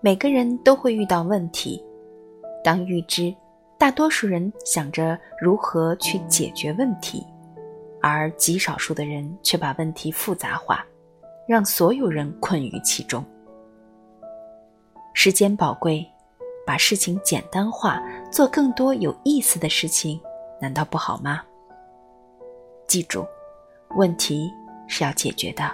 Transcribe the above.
每个人都会遇到问题。当预知大多数人想着如何去解决问题而极少数的人却把问题复杂化让所有人困于其中。时间宝贵把事情简单化做更多有意思的事情难道不好吗？记住问题是要解决的。